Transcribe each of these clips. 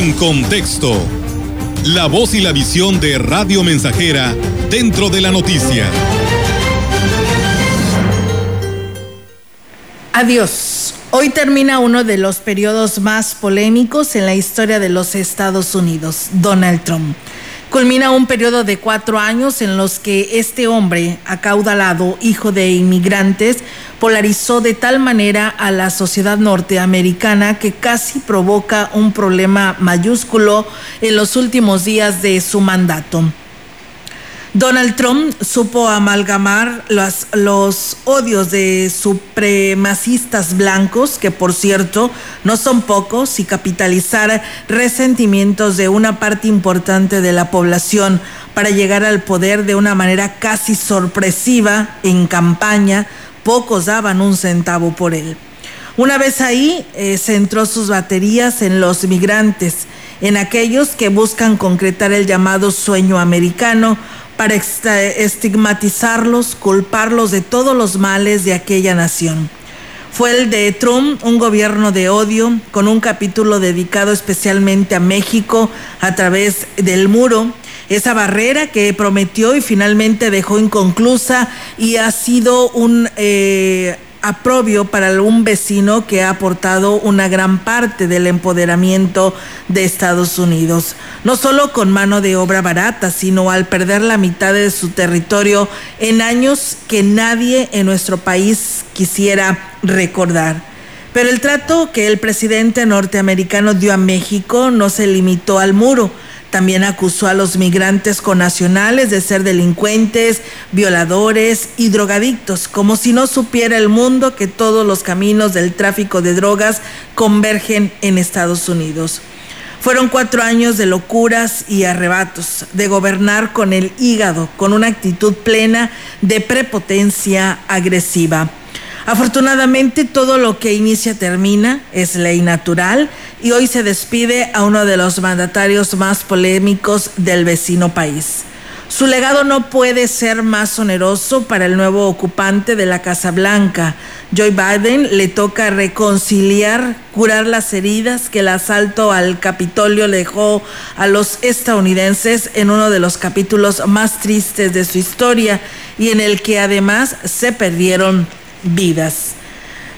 En contexto, la voz y la visión de Radio Mensajera dentro de la noticia. Adiós. Hoy termina uno de los periodos más polémicos en la historia de los Estados Unidos, Donald Trump. Culmina un periodo de cuatro años en los que este hombre, acaudalado, hijo de inmigrantes, polarizó de tal manera a la sociedad norteamericana que casi provoca un problema mayúsculo en los últimos días de su mandato. Donald Trump supo amalgamar los, los, odios de supremacistas blancos, que por cierto no son pocos, y capitalizar resentimientos de una parte importante de la población para llegar al poder de una manera casi sorpresiva en campaña. Pocos daban un centavo por él. Una vez ahí, eh, centró sus baterías en los migrantes, en aquellos que buscan concretar el llamado sueño americano, para estigmatizarlos, culparlos de todos los males de aquella nación. Fue el de Trump un gobierno de odio, con un capítulo dedicado especialmente a México a través del muro, esa barrera que prometió y finalmente dejó inconclusa y ha sido un... Eh, aprobio para un vecino que ha aportado una gran parte del empoderamiento de Estados Unidos, no solo con mano de obra barata, sino al perder la mitad de su territorio en años que nadie en nuestro país quisiera recordar. Pero el trato que el presidente norteamericano dio a México no se limitó al muro, también acusó a los migrantes connacionales de ser delincuentes, violadores y drogadictos, como si no supiera el mundo que todos los caminos del tráfico de drogas convergen en Estados Unidos. Fueron cuatro años de locuras y arrebatos, de gobernar con el hígado, con una actitud plena de prepotencia agresiva. Afortunadamente todo lo que inicia termina, es ley natural y hoy se despide a uno de los mandatarios más polémicos del vecino país. Su legado no puede ser más oneroso para el nuevo ocupante de la Casa Blanca. Joe Biden le toca reconciliar, curar las heridas que el asalto al Capitolio dejó a los estadounidenses en uno de los capítulos más tristes de su historia y en el que además se perdieron vidas.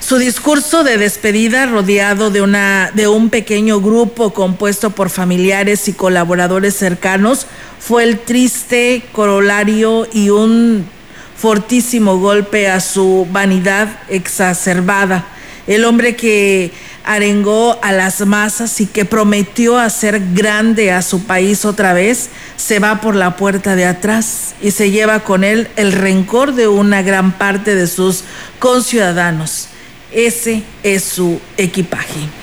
Su discurso de despedida, rodeado de, una, de un pequeño grupo compuesto por familiares y colaboradores cercanos, fue el triste corolario y un fortísimo golpe a su vanidad exacerbada. El hombre que arengó a las masas y que prometió hacer grande a su país otra vez, se va por la puerta de atrás y se lleva con él el rencor de una gran parte de sus conciudadanos. Ese es su equipaje.